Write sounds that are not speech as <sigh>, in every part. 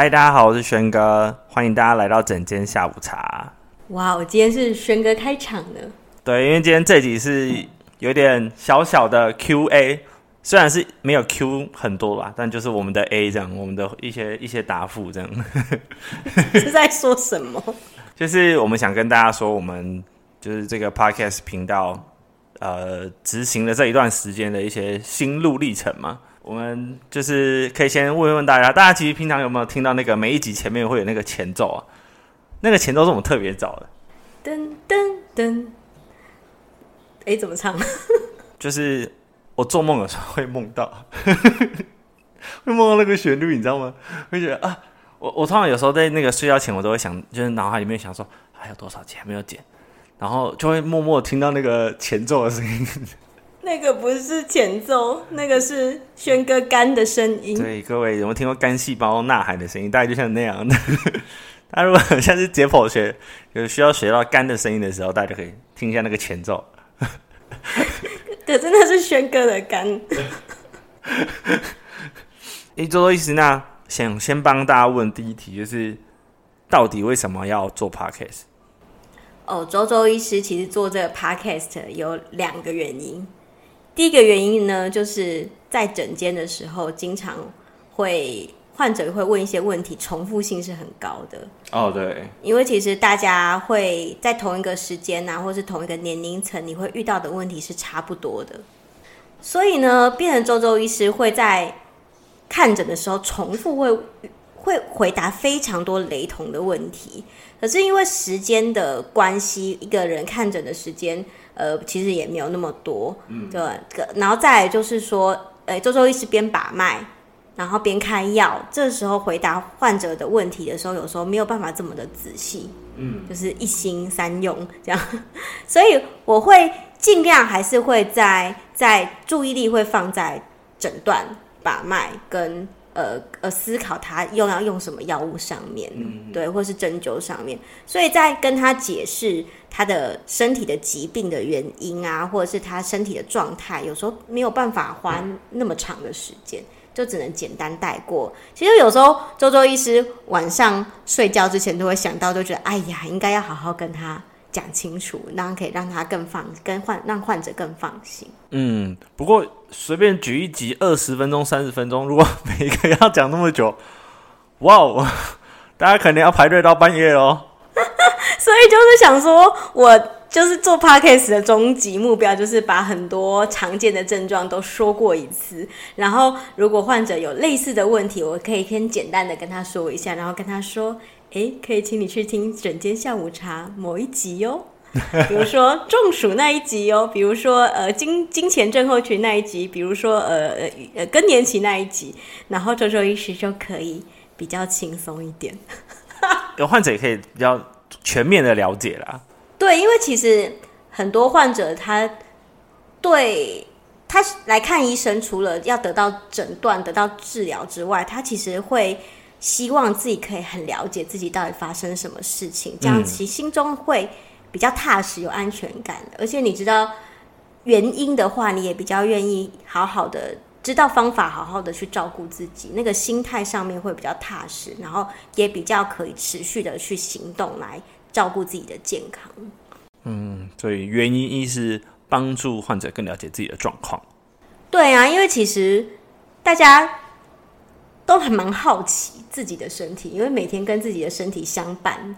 嗨，大家好，我是轩哥，欢迎大家来到整间下午茶。哇，我今天是轩哥开场的。对，因为今天这集是有点小小的 Q&A，虽然是没有 Q 很多吧，但就是我们的 A 这样，我们的一些一些答复这样。<laughs> 是在说什么？就是我们想跟大家说，我们就是这个 Podcast 频道，呃，执行的这一段时间的一些心路历程嘛。我们就是可以先问问大家，大家其实平常有没有听到那个每一集前面会有那个前奏啊？那个前奏是我们特别找的。噔噔噔，哎，怎么唱？就是我做梦的时候会梦到，<laughs> 会梦到那个旋律，你知道吗？会觉得啊，我我通常有时候在那个睡觉前，我都会想，就是脑海里面想说还有多少集还没有剪，然后就会默默听到那个前奏的声音。那个不是前奏，那个是轩哥肝的声音。对，各位有没有听过肝细胞呐喊的声音？大概就像那样的。<laughs> 那如果像是解剖学有需要学到肝的声音的时候，大家就可以听一下那个前奏。<laughs> 可真的是轩哥的肝。<laughs> 哎，周周医师，那想先帮大家问第一题，就是到底为什么要做 podcast？哦，周周医师其实做这个 podcast 有两个原因。第一个原因呢，就是在诊间的时候，经常会患者会问一些问题，重复性是很高的。哦，对，因为其实大家会在同一个时间啊，或是同一个年龄层，你会遇到的问题是差不多的。所以呢，变成周周医师会在看诊的时候重复会会回答非常多雷同的问题。可是因为时间的关系，一个人看诊的时间。呃，其实也没有那么多，嗯，对，然后再来就是说，呃，周周医师边把脉，然后边开药，这时候回答患者的问题的时候，有时候没有办法这么的仔细，嗯，就是一心三用这样，<laughs> 所以我会尽量还是会在在注意力会放在诊断、把脉跟。呃呃，思考他又要用什么药物上面，嗯、对，或是针灸上面，所以在跟他解释他的身体的疾病的原因啊，或者是他身体的状态，有时候没有办法花那么长的时间，就只能简单带过。其实有时候周周医师晚上睡觉之前都会想到，就觉得哎呀，应该要好好跟他。讲清楚，然后可以让他更放，跟患让患者更放心。嗯，不过随便举一集二十分钟、三十分钟，<laughs> 如果每一个要讲那么久，哇哦，<laughs> 大家肯定要排队到半夜哦。<laughs> 所以就是想说，我就是做 podcast 的终极目标，就是把很多常见的症状都说过一次。然后，如果患者有类似的问题，我可以先简单的跟他说一下，然后跟他说。哎，可以请你去听整间下午茶某一集哟，<laughs> 比如说中暑那一集哟，比如说呃金金钱症候群那一集，比如说呃呃更年期那一集，然后周周医师就可以比较轻松一点，<laughs> 有患者也可以比较全面的了解啦。对，因为其实很多患者他对他来看医生，除了要得到诊断、得到治疗之外，他其实会。希望自己可以很了解自己到底发生什么事情，这样其心中会比较踏实、有安全感。而且你知道原因的话，你也比较愿意好好的知道方法，好好的去照顾自己。那个心态上面会比较踏实，然后也比较可以持续的去行动来照顾自己的健康。嗯，所以原因一是帮助患者更了解自己的状况。对啊，因为其实大家。都还蛮好奇自己的身体，因为每天跟自己的身体相伴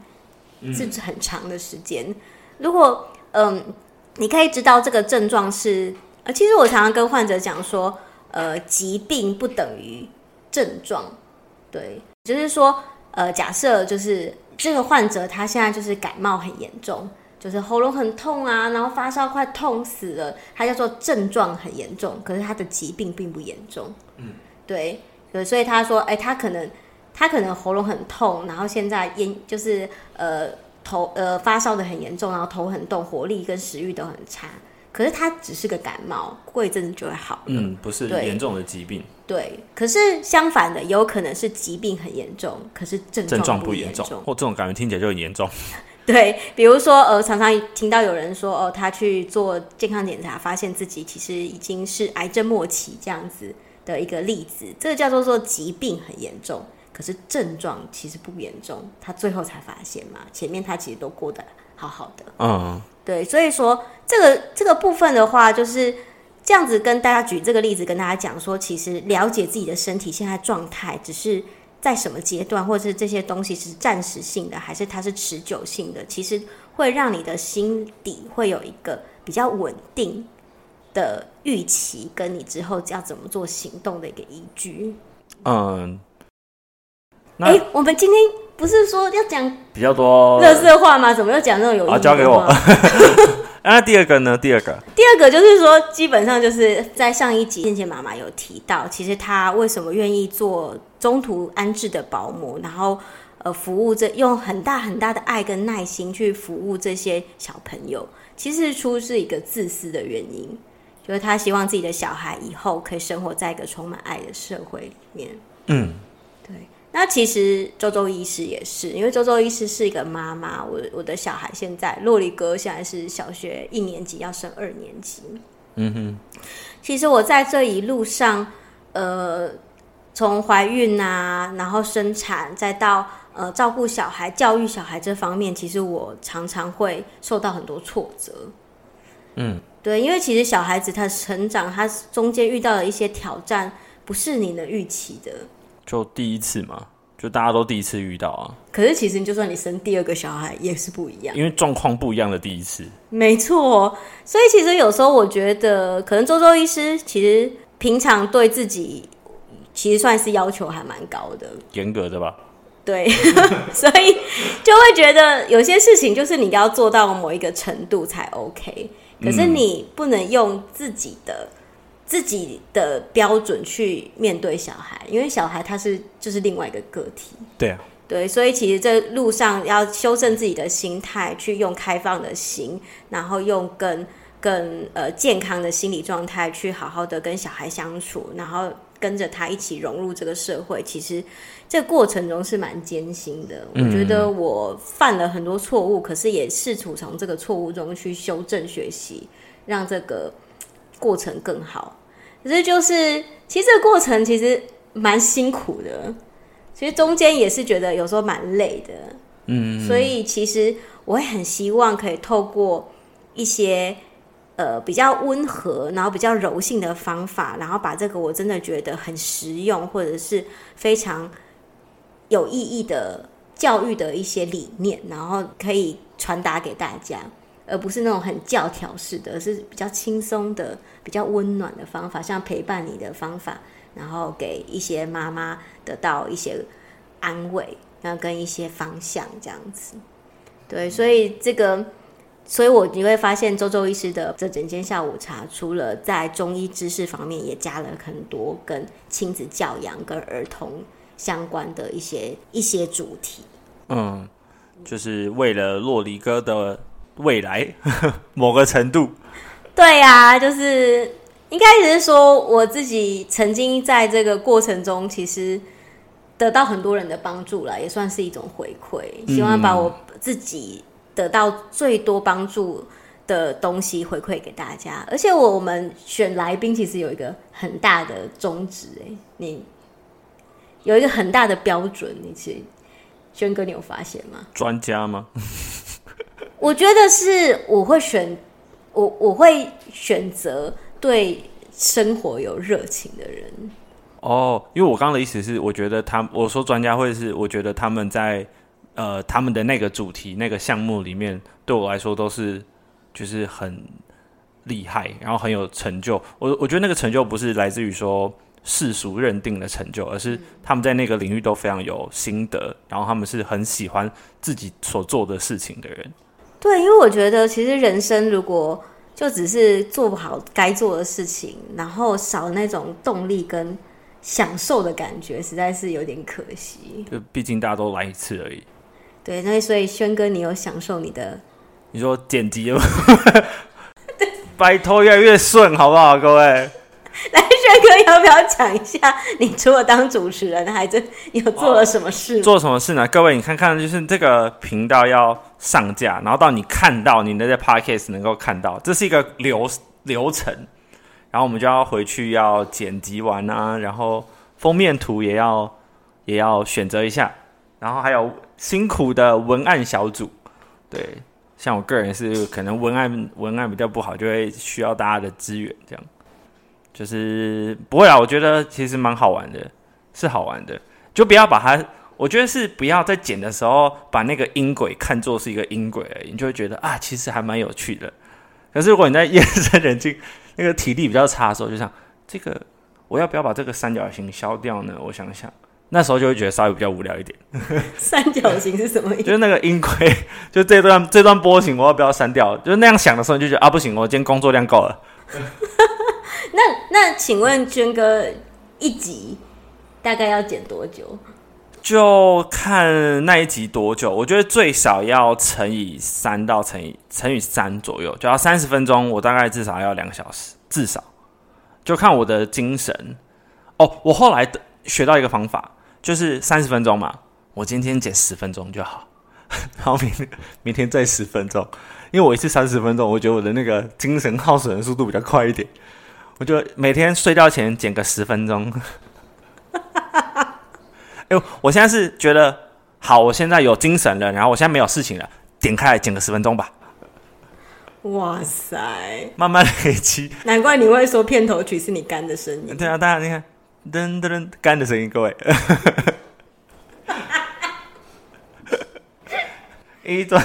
是很长的时间。嗯、如果嗯，你可以知道这个症状是，呃，其实我常常跟患者讲说，呃，疾病不等于症状，对，就是说，呃，假设就是这个患者他现在就是感冒很严重，就是喉咙很痛啊，然后发烧快痛死了，他叫做症状很严重，可是他的疾病并不严重，嗯，对。对，所以他说，哎，他可能他可能喉咙很痛，然后现在烟就是呃头呃发烧的很严重，然后头很痛，活力跟食欲都很差。可是他只是个感冒，过一阵子就会好了。嗯，不是严重的疾病。对，可是相反的，有可能是疾病很严重，可是症状不严重，或这种感觉听起来就很严重。<laughs> 对，比如说呃，常常听到有人说，哦，他去做健康检查，发现自己其实已经是癌症末期这样子。的一个例子，这个叫做说疾病很严重，可可是症状其实不严重，他最后才发现嘛，前面他其实都过得好好的。嗯，对，所以说这个这个部分的话，就是这样子跟大家举这个例子，跟大家讲说，其实了解自己的身体现在状态，只是在什么阶段，或者是这些东西是暂时性的，还是它是持久性的，其实会让你的心底会有一个比较稳定的预期，跟你之后要怎么做行动的一个依据。嗯，哎、欸，我们今天不是说要讲比较多热色话吗？怎么又讲那种有意义的话？交给我。<laughs> 那第二个呢？第二个，第二个就是说，基本上就是在上一集，倩倩妈妈有提到，其实她为什么愿意做中途安置的保姆，然后呃，服务这用很大很大的爱跟耐心去服务这些小朋友，其实出是一个自私的原因。就是他希望自己的小孩以后可以生活在一个充满爱的社会里面。嗯，对。那其实周周医师也是，因为周周医师是一个妈妈。我我的小孩现在洛里哥现在是小学一年级，要升二年级。嗯哼。其实我在这一路上，呃，从怀孕啊，然后生产，再到呃照顾小孩、教育小孩这方面，其实我常常会受到很多挫折。嗯。对，因为其实小孩子他成长，他中间遇到的一些挑战，不是你能预期的。就第一次嘛，就大家都第一次遇到啊。可是其实，就算你生第二个小孩，也是不一样，因为状况不一样的第一次。没错，所以其实有时候我觉得，可能周周医师其实平常对自己其实算是要求还蛮高的，严格的吧？对，<laughs> 所以就会觉得有些事情就是你要做到某一个程度才 OK。可是你不能用自己的、嗯、自己的标准去面对小孩，因为小孩他是就是另外一个个体。对啊，对，所以其实这路上要修正自己的心态，去用开放的心，然后用更更呃健康的心理状态去好好的跟小孩相处，然后跟着他一起融入这个社会。其实这个过程中是蛮艰辛的。我觉得我犯了很多错误，可是也试图从这个错误中去修正学习，让这个过程更好。可是就是其实这个过程其实蛮辛苦的，其实中间也是觉得有时候蛮累的。嗯，所以其实我会很希望可以透过一些。呃，比较温和，然后比较柔性的方法，然后把这个我真的觉得很实用，或者是非常有意义的教育的一些理念，然后可以传达给大家，而不是那种很教条式的，而是比较轻松的、比较温暖的方法，像陪伴你的方法，然后给一些妈妈得到一些安慰，然后跟一些方向这样子。对，所以这个。所以，我你会发现，周周医师的这整间下午茶，除了在中医知识方面，也加了很多跟亲子教养、跟儿童相关的一些一些主题。嗯，就是为了洛黎哥的未来，呵 <laughs> 呵某个程度。对呀、啊，就是应该只是说，我自己曾经在这个过程中，其实得到很多人的帮助了，也算是一种回馈。希望把我自己。得到最多帮助的东西回馈给大家，而且我们选来宾其实有一个很大的宗旨，哎，你有一个很大的标准，你其实轩哥，你有发现吗？专家吗？我觉得是我会选我我会选择对生活有热情的人。哦，因为我刚刚的意思是，我觉得他我说专家会是，我觉得他们在。呃，他们的那个主题、那个项目里面，对我来说都是就是很厉害，然后很有成就。我我觉得那个成就不是来自于说世俗认定的成就，而是他们在那个领域都非常有心得，然后他们是很喜欢自己所做的事情的人。对，因为我觉得其实人生如果就只是做不好该做的事情，然后少那种动力跟享受的感觉，实在是有点可惜。就毕竟大家都来一次而已。对，那所以轩哥，你有享受你的？你说剪辑吗？<laughs> 拜托，越来越顺，好不好，各位？<laughs> 来，轩哥，要不要讲一下？你除了当主持人，还真有做了什么事？做什么事呢？各位，你看看，就是这个频道要上架，然后到你看到你那在 Podcast 能够看到，这是一个流流程，然后我们就要回去要剪辑完啊，然后封面图也要。也要选择一下。然后还有辛苦的文案小组，对，像我个人是可能文案文案比较不好，就会需要大家的资源，这样就是不会啊。我觉得其实蛮好玩的，是好玩的，就不要把它，我觉得是不要在剪的时候把那个音轨看作是一个音轨而已，你就会觉得啊，其实还蛮有趣的。可是如果你在夜深人静，那个体力比较差的时候，就像这个，我要不要把这个三角形消掉呢？我想想。那时候就会觉得稍微比较无聊一点。<laughs> <laughs> 三角形是什么意思？就是那个音轨，就这段这段波形，我要不要删掉？就是那样想的时候，你就觉得啊，不行，我今天工作量够了。那 <laughs> 那，请问娟哥，一集大概要剪多久？就看那一集多久。我觉得最少要乘以三到乘以乘以三左右，就要三十分钟。我大概至少要两个小时，至少就看我的精神。哦，我后来的学到一个方法。就是三十分钟嘛，我今天剪十分钟就好，<laughs> 然后明天明天再十分钟，因为我一次三十分钟，我觉得我的那个精神耗损的速度比较快一点，我就每天睡觉前剪个十分钟。哎呦，我现在是觉得好，我现在有精神了，然后我现在没有事情了，点开来剪个十分钟吧。哇塞，慢慢累积，难怪你会说片头曲是你干的声音。对啊，大家你看。噔噔噔，干的声音，各位。<laughs> 一段，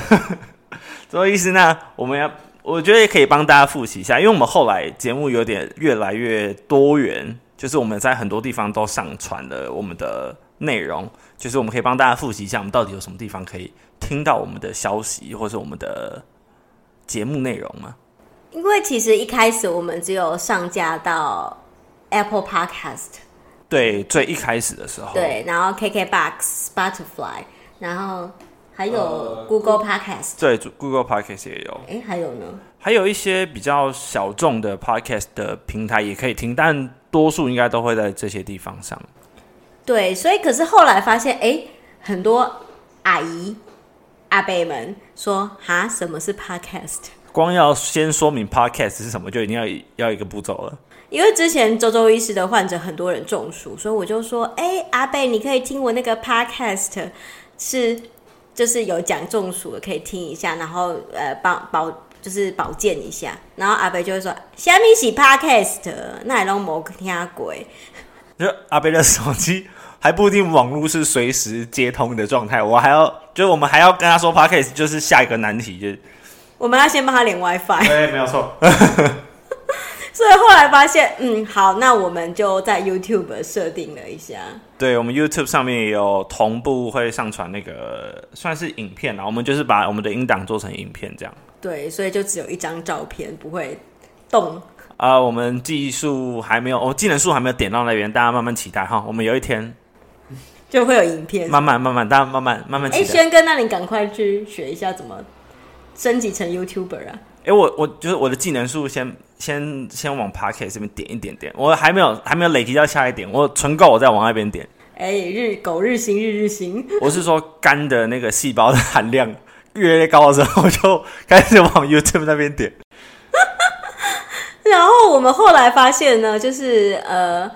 什么意思呢？我们要，我觉得也可以帮大家复习一下，因为我们后来节目有点越来越多元，就是我们在很多地方都上传了我们的内容，就是我们可以帮大家复习一下，我们到底有什么地方可以听到我们的消息，或是我们的节目内容吗？因为其实一开始我们只有上架到 Apple Podcast。对，最一开始的时候。对，然后 KKBOX、Spotify，然后还有 Google Podcast。对，Google Podcast 也有。哎，还有呢？还有一些比较小众的 Podcast 的平台也可以听，但多数应该都会在这些地方上。对，所以可是后来发现，哎，很多阿姨、阿伯们说：“哈，什么是 Podcast？” 光要先说明 Podcast 是什么，就一定要要一个步骤了。因为之前周周医师的患者很多人中暑，所以我就说：“哎，阿贝，你可以听我那个 podcast，是就是有讲中暑的，可以听一下，然后呃保保就是保健一下。”然后阿贝就会说：“虾米是 podcast，那也拢没听鬼。”就阿贝的手机还不一定网络是随时接通的状态，我还要就是我们还要跟他说 podcast，就是下一个难题，就是我们要先帮他连 WiFi。对，没有错。<laughs> 所以后来发现，嗯，好，那我们就在 YouTube 设定了一下。对，我们 YouTube 上面也有同步会上传那个算是影片啦，我们就是把我们的音档做成影片这样。对，所以就只有一张照片，不会动。啊、呃，我们技术还没有，我、哦、技能树还没有点到那边，大家慢慢期待哈。我们有一天就会有影片，慢慢慢慢，大家慢慢慢慢期待。哎，轩哥，那你赶快去学一下怎么升级成 YouTuber 啊！哎，我我就是我的技能树先先先往 Podcast 这边点一点点，我还没有还没有累积到下一点，我存够我再往那边点。哎，日狗日新日日新，<laughs> 我是说肝的那个细胞的含量 <laughs> 越来越高的时候，我就开始往 YouTube 那边点。<laughs> 然后我们后来发现呢，就是呃，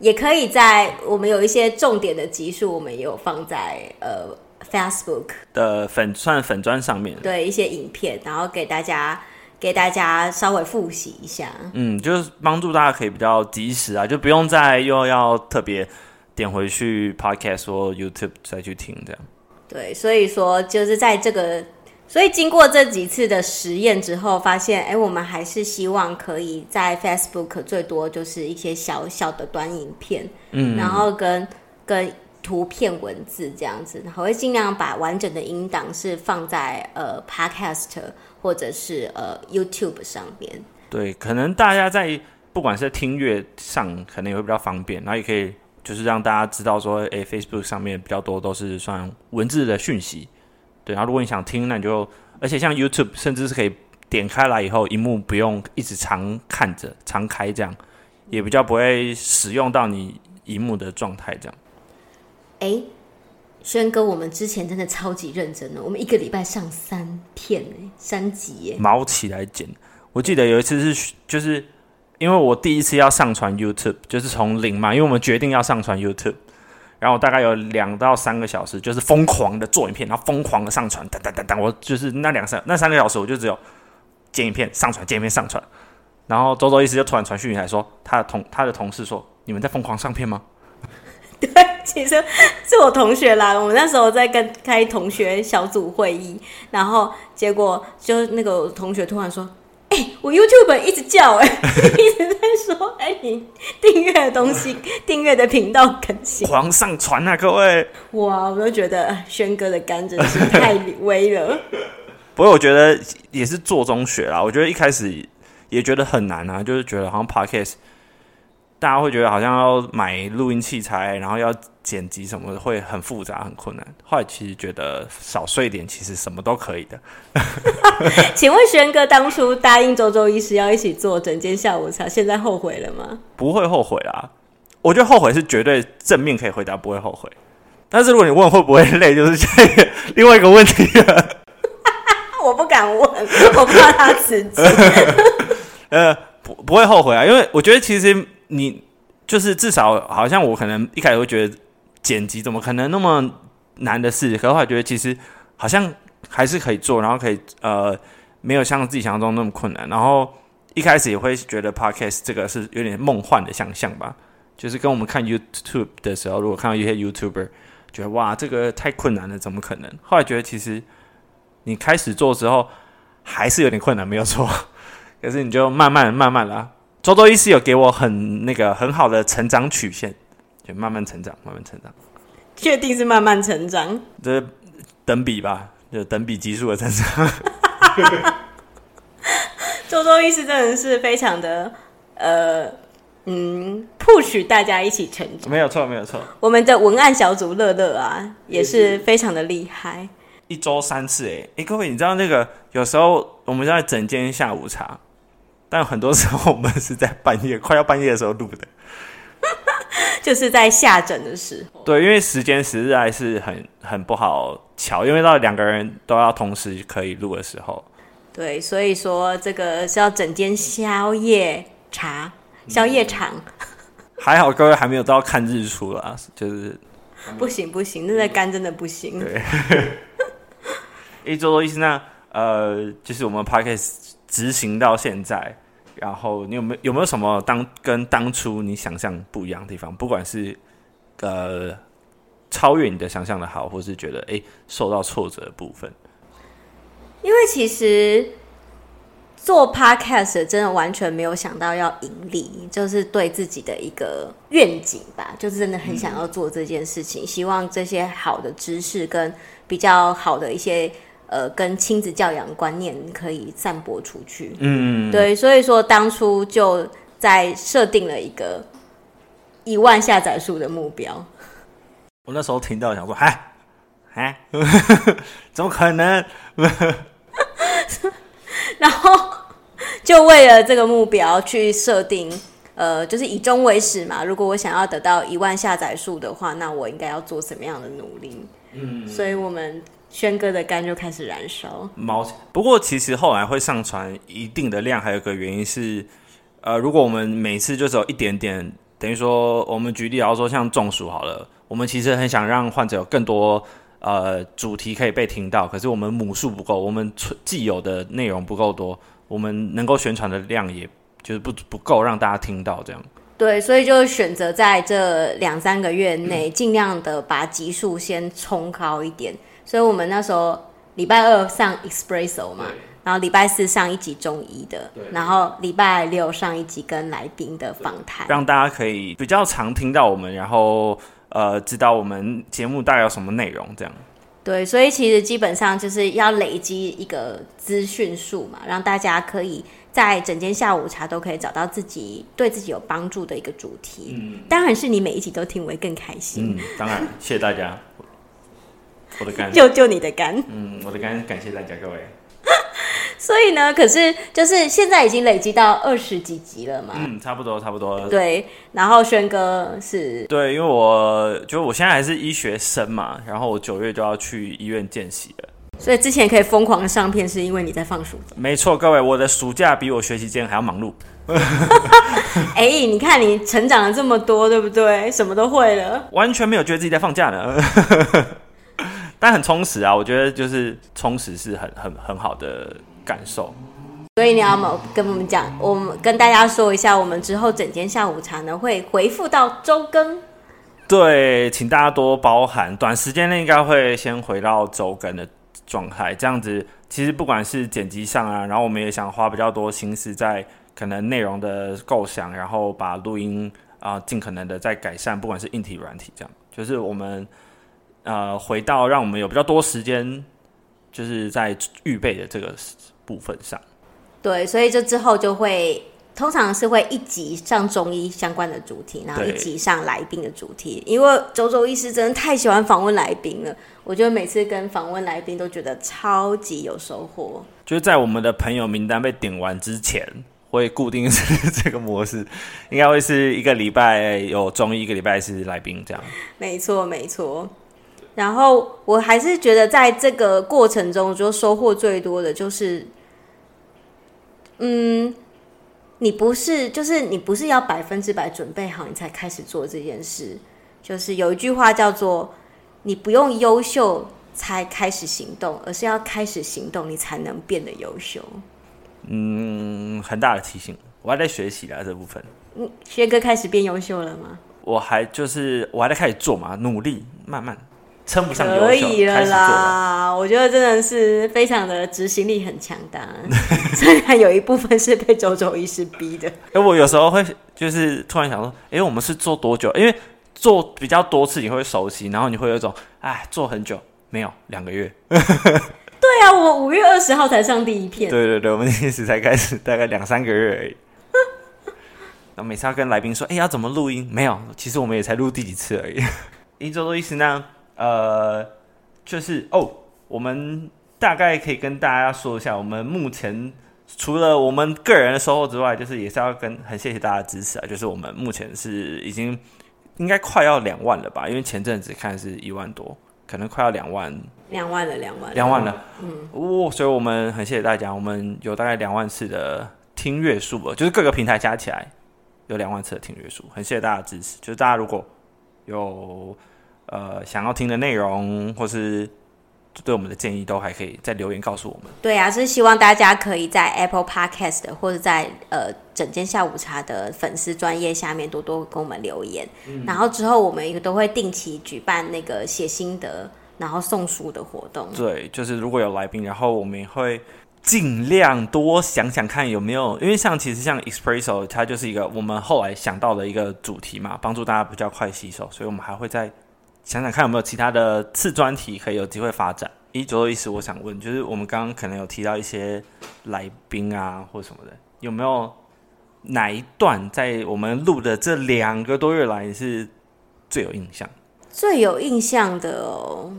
也可以在我们有一些重点的集数，我们也有放在呃。Facebook 的粉算粉砖上面，对一些影片，然后给大家给大家稍微复习一下。嗯，就是帮助大家可以比较及时啊，就不用再又要特别点回去 Podcast 或 YouTube 再去听这样。对，所以说就是在这个，所以经过这几次的实验之后，发现哎，我们还是希望可以在 Facebook 最多就是一些小小的短影片，嗯，然后跟跟。图片、文字这样子，我会尽量把完整的音档是放在呃 Podcast 或者是呃 YouTube 上面。对，可能大家在不管是听乐上，可能也会比较方便，然后也可以就是让大家知道说，诶，Facebook 上面比较多都是算文字的讯息。对，然后如果你想听，那你就，而且像 YouTube 甚至是可以点开来以后，荧幕不用一直常看着、常开这样，也比较不会使用到你荧幕的状态这样。哎，轩哥，我们之前真的超级认真的，我们一个礼拜上三片哎，三集耶，毛起来剪。我记得有一次是，就是因为我第一次要上传 YouTube，就是从零嘛，因为我们决定要上传 YouTube，然后大概有两到三个小时，就是疯狂的做影片，然后疯狂的上传，等等等等，我就是那两三那三个小时，我就只有剪影片、上传、剪影片、上传。然后周周医师就突然传讯息来说，他的同他的同事说：“你们在疯狂上片吗？”对，其实是我同学啦。我们那时候在跟开同学小组会议，然后结果就那个同学突然说：“哎、欸，我 YouTube 一直叫、欸，哎，<laughs> 一直在说，哎、欸，你订阅的东西，订阅的频道更新，皇上传啊，各位！”哇，我都觉得轩哥的肝真是太微了。<laughs> 不过我觉得也是做中学啦。我觉得一开始也觉得很难啊，就是觉得好像 Podcast。大家会觉得好像要买录音器材，然后要剪辑什么的，会很复杂、很困难。后来其实觉得少睡一点，其实什么都可以的。<laughs> 请问轩哥当初答应周周医师要一起做整间下午茶，现在后悔了吗？不会后悔啦，我觉得后悔是绝对正面可以回答，不会后悔。但是如果你问会不会累，就是这个另外一个问题了。<laughs> 我不敢问，我怕他辞职。<laughs> 呃，不不会后悔啊，因为我觉得其实。你就是至少好像我可能一开始会觉得剪辑怎么可能那么难的事，可后来觉得其实好像还是可以做，然后可以呃没有像自己想象中那么困难。然后一开始也会觉得 podcast 这个是有点梦幻的想象吧，就是跟我们看 YouTube 的时候，如果看到一些 YouTuber 觉得哇这个太困难了，怎么可能？后来觉得其实你开始做之后还是有点困难，没有错，<laughs> 可是你就慢慢慢慢啦。周周医师有给我很那个很好的成长曲线，就慢慢成长，慢慢成长。确定是慢慢成长？这等比吧，就等比级数的成长。<laughs> 周周医师真的是非常的呃嗯，push 大家一起成长。没有错，没有错。我们的文案小组乐乐啊，也是非常的厉害。一周三次，哎哎，各位，你知道那个有时候我们在整间下午茶。但很多时候我们是在半夜，快要半夜的时候录的，<laughs> 就是在下诊的时候。对，因为时间实在是很很不好瞧，因为到两个人都要同时可以录的时候。对，所以说这个是要整间宵夜茶、宵夜场。<laughs> 还好各位还没有到看日出啦，就是不行不行，那在肝真的不行。对，<laughs> 一周多意思那呃，就是我们 Podcast 执行到现在，然后你有没有有没有什么当跟当初你想象不一样的地方？不管是呃超越你的想象的好，或是觉得哎受到挫折的部分。因为其实做 podcast 真的完全没有想到要盈利，就是对自己的一个愿景吧，就是真的很想要做这件事情，嗯、希望这些好的知识跟比较好的一些。呃，跟亲子教养观念可以散播出去。嗯，对，所以说当初就在设定了一个一万下载数的目标。我那时候听到想说，哎，哎，<laughs> 怎么可能？<laughs> 然后就为了这个目标去设定，呃，就是以终为始嘛。如果我想要得到一万下载数的话，那我应该要做什么样的努力？嗯，所以我们。轩哥的肝就开始燃烧。毛，不过其实后来会上传一定的量，还有个原因是，呃，如果我们每次就只有一点点，等于说我们举例，然后说像中暑好了，我们其实很想让患者有更多呃主题可以被听到，可是我们母数不够，我们既有的内容不够多，我们能够宣传的量也就是不不够让大家听到这样。对，所以就选择在这两三个月内，尽量的把集数先冲高一点。所以我们那时候礼拜二上 Espresso 嘛，然后礼拜四上一集中医的，然后礼拜六上一集跟来宾的访谈，让大家可以比较常听到我们，然后呃知道我们节目大概有什么内容这样。对，所以其实基本上就是要累积一个资讯数嘛，让大家可以在整间下午茶都可以找到自己对自己有帮助的一个主题。嗯，当然是你每一集都听我会更开心。嗯，当然，谢谢大家。我的肝，<laughs> 救救你的肝。嗯，我的肝，感谢大家各位。<laughs> 所以呢，可是就是现在已经累积到二十几集了嘛。嗯，差不多，差不多。对，然后轩哥是，对，因为我就我现在还是医学生嘛，然后我九月就要去医院见习了。所以之前可以疯狂的上片，是因为你在放暑假。没错，各位，我的暑假比我学习间还要忙碌。<laughs> 哎、欸，你看你成长了这么多，对不对？什么都会了，完全没有觉得自己在放假呢。但很充实啊，我觉得就是充实是很很很好的感受。所以你要么跟我们讲，我们跟大家说一下，我们之后整间下午茶呢会回复到周更。对，请大家多包涵，短时间内应该会先回到周更的状态。这样子，其实不管是剪辑上啊，然后我们也想花比较多心思在可能内容的构想，然后把录音啊、尽可能的再改善，不管是硬体软体，这样就是我们呃回到让我们有比较多时间，就是在预备的这个部分上。对，所以这之后就会通常是会一集上中医相关的主题，然后一集上来宾的主题。因为周周医师真的太喜欢访问来宾了，我觉得每次跟访问来宾都觉得超级有收获。就是在我们的朋友名单被点完之前，会固定是这个模式，应该会是一个礼拜有中医，一个礼拜是来宾这样。没错，没错。然后我还是觉得在这个过程中，就收获最多的就是。嗯，你不是，就是你不是要百分之百准备好你才开始做这件事。就是有一句话叫做“你不用优秀才开始行动，而是要开始行动，你才能变得优秀。”嗯，很大的提醒，我还在学习啦这部分。嗯，薛哥开始变优秀了吗？我还就是我还在开始做嘛，努力慢慢。称不上可以了啦，我觉得真的是非常的执行力很强大，<laughs> 虽然有一部分是被周周医师逼的。哎，我有时候会就是突然想说，哎，我们是做多久？因为做比较多次，你会熟悉，然后你会有一种，哎，做很久没有两个月。对啊，我五月二十号才上第一片。对对对，我们那时才开始大概两三个月而已。<laughs> 那每次要跟来宾说，哎，要怎么录音？没有，其实我们也才录第几次而已。<laughs> 一周周医师呢？呃，就是哦，我们大概可以跟大家说一下，我们目前除了我们个人的收获之外，就是也是要跟很谢谢大家的支持啊。就是我们目前是已经应该快要两万了吧？因为前阵子看是一万多，可能快要两万，两万了，两万，两万了。嗯，哦，所以我们很谢谢大家，我们有大概两万次的听阅数了，就是各个平台加起来有两万次的听阅数，很谢谢大家的支持。就是大家如果有。呃，想要听的内容，或是对我们的建议，都还可以在留言告诉我们。对啊，是希望大家可以在 Apple Podcast 或者在呃整间下午茶的粉丝专业下面多多跟我们留言。嗯、然后之后我们都会定期举办那个写心得，然后送书的活动。对，就是如果有来宾，然后我们也会尽量多想想看有没有，因为像其实像 Espresso 它就是一个我们后来想到的一个主题嘛，帮助大家比较快吸收，所以我们还会在。想想看有没有其他的次专题可以有机会发展。一左右意思，我想问，就是我们刚刚可能有提到一些来宾啊，或什么的，有没有哪一段在我们录的这两个多月来是最有印象？最有印象的哦，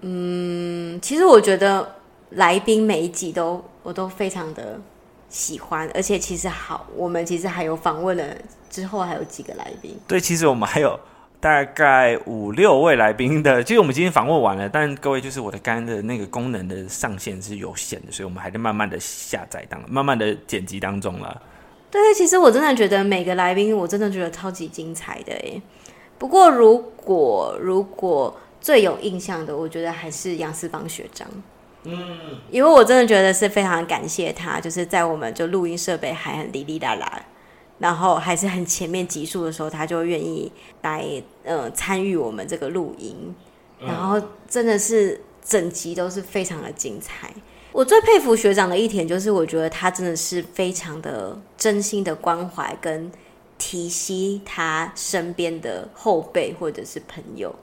嗯，其实我觉得来宾每一集都我都非常的喜欢，而且其实好，我们其实还有访问了之后还有几个来宾。对，其实我们还有。大概五六位来宾的，其实我们今天访问完了，但各位就是我的肝的那个功能的上限是有限的，所以我们还在慢慢的下载当，慢慢的剪辑当中了。对，其实我真的觉得每个来宾，我真的觉得超级精彩的诶。不过如果如果最有印象的，我觉得还是杨思邦学长，嗯，因为我真的觉得是非常感谢他，就是在我们就录音设备还很哩哩啦啦。然后还是很前面集数的时候，他就愿意来呃参与我们这个录音，然后真的是整集都是非常的精彩。我最佩服学长的一点就是，我觉得他真的是非常的真心的关怀跟提携他身边的后辈或者是朋友，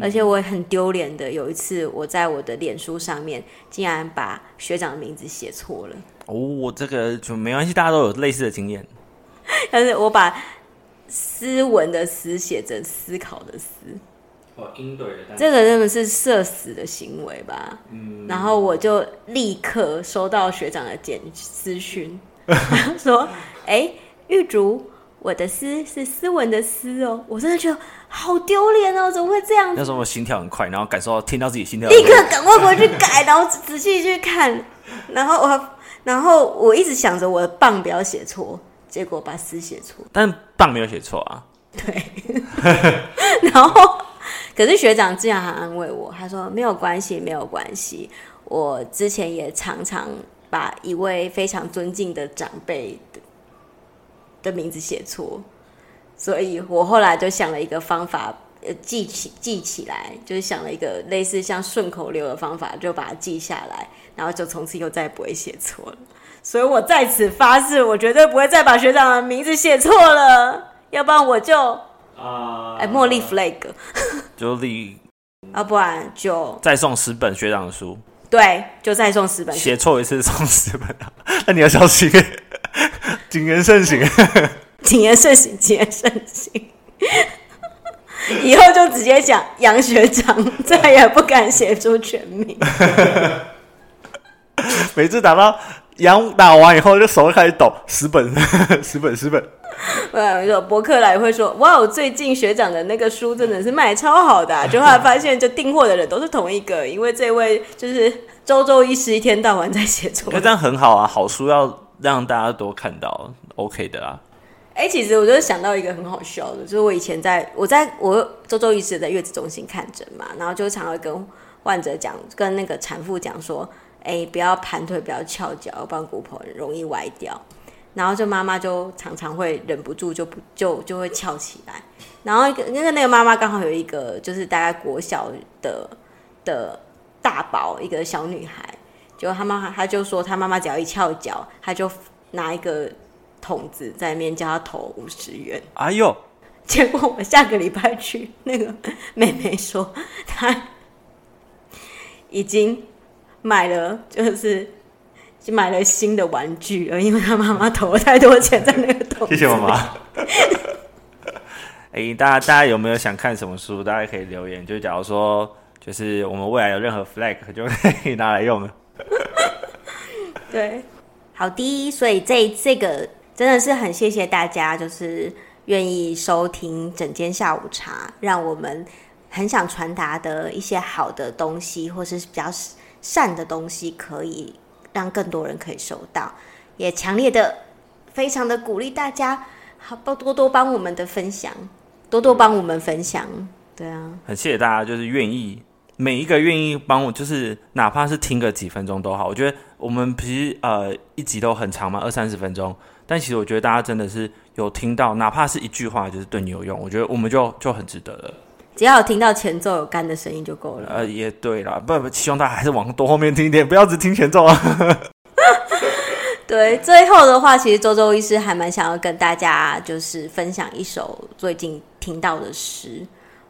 而且我也很丢脸的，有一次我在我的脸书上面竟然把学长的名字写错了。哦，我这个就没关系，大家都有类似的经验。<laughs> 但是我把斯文的“斯”写成思考的“思”，哦，应对的，这个真的是社死的行为吧？嗯，然后我就立刻收到学长的简私讯，<laughs> 说：“哎、欸，玉竹，我的斯是斯文的斯哦，我真的觉得好丢脸哦，怎么会这样子？那时候我心跳很快，然后感受到听到自己心跳，立刻赶快回去改，然后仔细去看，然后我然后我一直想着我的棒不要写错，结果把斯写错，但棒没有写错啊。对，<laughs> 然后可是学长这样还安慰我，他说没有关系，没有关系，我之前也常常把一位非常尊敬的长辈的的名字写错，所以我后来就想了一个方法，呃，记起记起来，就是想了一个类似像顺口溜的方法，就把它记下来，然后就从此以后再也不会写错了。所以我在此发誓，我绝对不会再把学长的名字写错了。要不然我就啊，哎，茉莉 flag，<laughs> 就立，<laughs> 要不然就再送十本学长的书。对，就再送十本。写错一次送十本，<laughs> 那你要小心，谨言慎行，谨言慎行，谨言慎行。以后就直接讲杨学长，再也不敢写出全名。每次打到杨打完以后，就手开始抖，十本，<laughs> 十本，十本。对，有博客来会说，哇，我最近学长的那个书真的是卖超好的，啊，就后来发现，就订货的人都是同一个，因为这位就是周周医师一天到晚在写作。那 <laughs> 这样很好啊，好书要让大家多看到，OK 的啊。哎、欸，其实我就想到一个很好笑的，就是我以前在我在我周周医师在月子中心看诊嘛，然后就常会跟患者讲，跟那个产妇讲说，哎、欸，不要盘腿，不要翘脚，不然骨盆很容易歪掉。然后就妈妈就常常会忍不住就不就就会翘起来，然后那个那个妈妈刚好有一个就是大概国小的的大宝一个小女孩，就她妈她就说她妈妈只要一翘脚，她就拿一个桶子在那边叫她投五十元。哎呦！<laughs> 结果我下个礼拜去，那个妹妹说她已经买了，就是。<laughs> 就买了新的玩具了，因为他妈妈投了太多钱在那个桶。谢谢妈妈。<laughs> 哎、欸，大家大家有没有想看什么书？大家可以留言。就假如说，就是我们未来有任何 flag，就可以拿来用了。<laughs> 对，好的。所以这这个真的是很谢谢大家，就是愿意收听整间下午茶，让我们很想传达的一些好的东西，或是比较善的东西，可以。让更多人可以收到，也强烈的、非常的鼓励大家，好多多多帮我们的分享，多多帮我们分享。对啊，很谢谢大家，就是愿意每一个愿意帮我，就是哪怕是听个几分钟都好。我觉得我们其实呃一集都很长嘛，二三十分钟，但其实我觉得大家真的是有听到，哪怕是一句话，就是对你有用，我觉得我们就就很值得了。只要有听到前奏有干的声音就够了。呃，也对啦，不不，希望大家还是往多后面听一点，不要只听前奏啊。<laughs> 对，最后的话，其实周周医师还蛮想要跟大家就是分享一首最近听到的诗，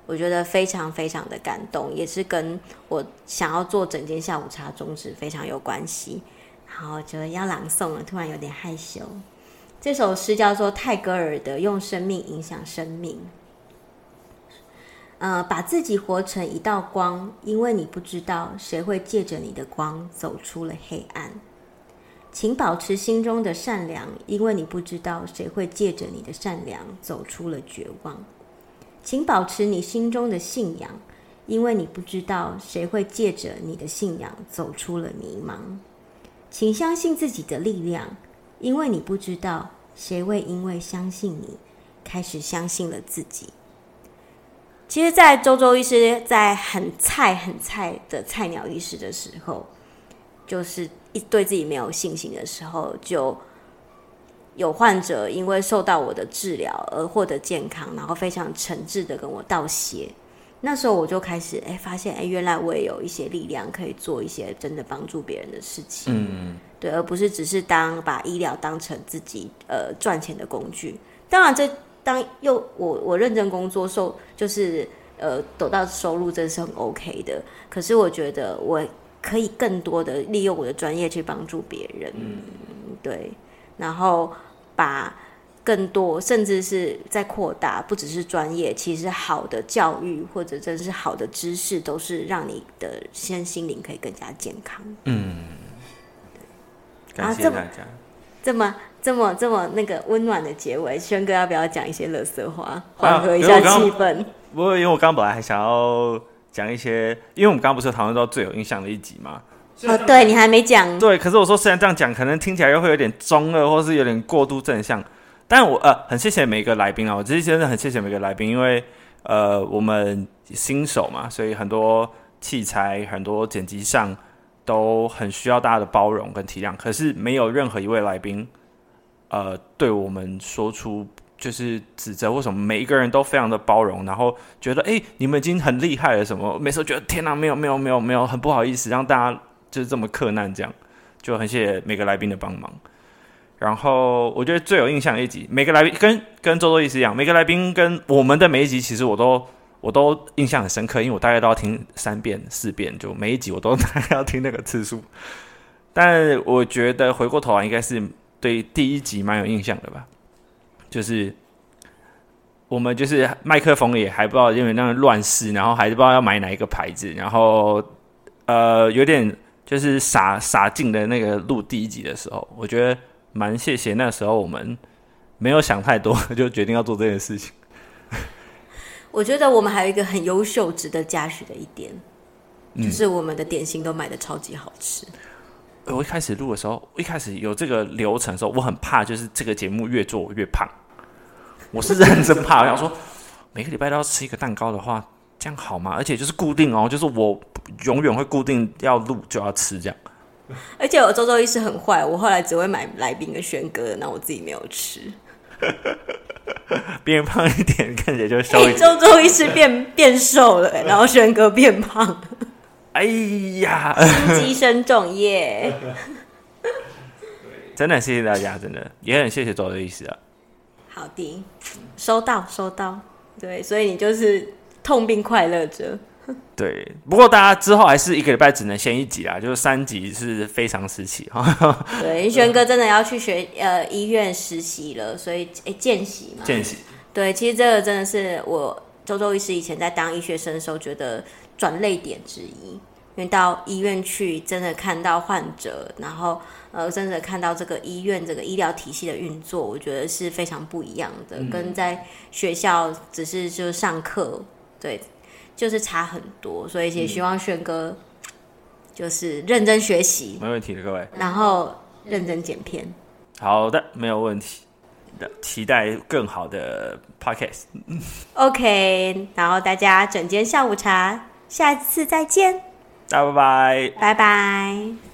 我觉得非常非常的感动，也是跟我想要做整间下午茶宗旨非常有关系。然后就要朗诵了，突然有点害羞。这首诗叫做泰戈尔的《用生命影响生命》。呃，把自己活成一道光，因为你不知道谁会借着你的光走出了黑暗。请保持心中的善良，因为你不知道谁会借着你的善良走出了绝望。请保持你心中的信仰，因为你不知道谁会借着你的信仰走出了迷茫。请相信自己的力量，因为你不知道谁会因为相信你，开始相信了自己。其实，在周周医师在很菜很菜的菜鸟医师的时候，就是一对自己没有信心的时候，就有患者因为受到我的治疗而获得健康，然后非常诚挚的跟我道谢。那时候我就开始哎，发现哎，原来我也有一些力量可以做一些真的帮助别人的事情。嗯，对，而不是只是当把医疗当成自己呃赚钱的工具。当然这。当又我我认真工作收就是呃得到收入，这是很 OK 的。可是我觉得我可以更多的利用我的专业去帮助别人，嗯，对，然后把更多甚至是在扩大，不只是专业，其实好的教育或者真是好的知识，都是让你的身心灵可以更加健康。嗯，感谢大家。这么这么这么那个温暖的结尾，轩哥要不要讲一些垃圾话，缓和一下气氛？不过，因为我刚刚本来还想要讲一些，因为我们刚刚不是讨论到最有印象的一集吗？哦，对，你还没讲。对，可是我说虽然这样讲，可能听起来又会有点中二，或是有点过度正向。但我呃，很谢谢每一个来宾啊，我其实真的很谢谢每个来宾，因为呃，我们新手嘛，所以很多器材、很多剪辑上都很需要大家的包容跟体谅。可是没有任何一位来宾。呃，对我们说出就是指责，为什么每一个人都非常的包容，然后觉得哎，你们已经很厉害了什么？每次觉得天哪，没有没有没有没有，很不好意思让大家就是这么克难，这样就很谢谢每个来宾的帮忙。然后我觉得最有印象的一集，每个来宾跟跟周周医师一样，每个来宾跟我们的每一集，其实我都我都印象很深刻，因为我大概都要听三遍四遍，就每一集我都大概要听那个次数。但我觉得回过头来应该是。对第一集蛮有印象的吧，就是我们就是麦克风也还不知道，因为那样乱试，然后还是不知道要买哪一个牌子，然后呃有点就是傻傻进的那个录第一集的时候，我觉得蛮谢谢那时候我们没有想太多，<laughs> 就决定要做这件事情。<laughs> 我觉得我们还有一个很优秀、值得嘉许的一点，就是我们的点心都买的超级好吃。我一开始录的时候，一开始有这个流程的时候，我很怕，就是这个节目越做越胖。我是认真怕，我想说，每个礼拜都要吃一个蛋糕的话，这样好吗？而且就是固定哦，就是我永远会固定要录就要吃这样。而且我周周一是很坏，我后来只会买来宾跟轩哥的，那我自己没有吃。别人胖一点，看起来就瘦一点。周周一是变变瘦了，然后轩哥变胖。哎呀，心机深重耶！<laughs> 真的谢谢大家，真的也很谢谢周的意思啊。好的，收到收到。对，所以你就是痛并快乐着。<laughs> 对，不过大家之后还是一个礼拜只能先一集啊，就是三集是非常时期哈。<laughs> 对，轩哥真的要去学呃医院实习了，所以哎见习嘛。见习。对，其实这个真的是我周周医师以前在当医学生的时候觉得。转泪点之一，因为到医院去，真的看到患者，然后呃，真的看到这个医院这个医疗体系的运作，我觉得是非常不一样的，嗯、跟在学校只是就上课，对，就是差很多。所以也希望轩哥就是认真学习，没问题的，各位，然后认真剪片。好的，没有问题。期待更好的 podcast。OK，然后大家整间下午茶。下次再见，拜拜，拜拜。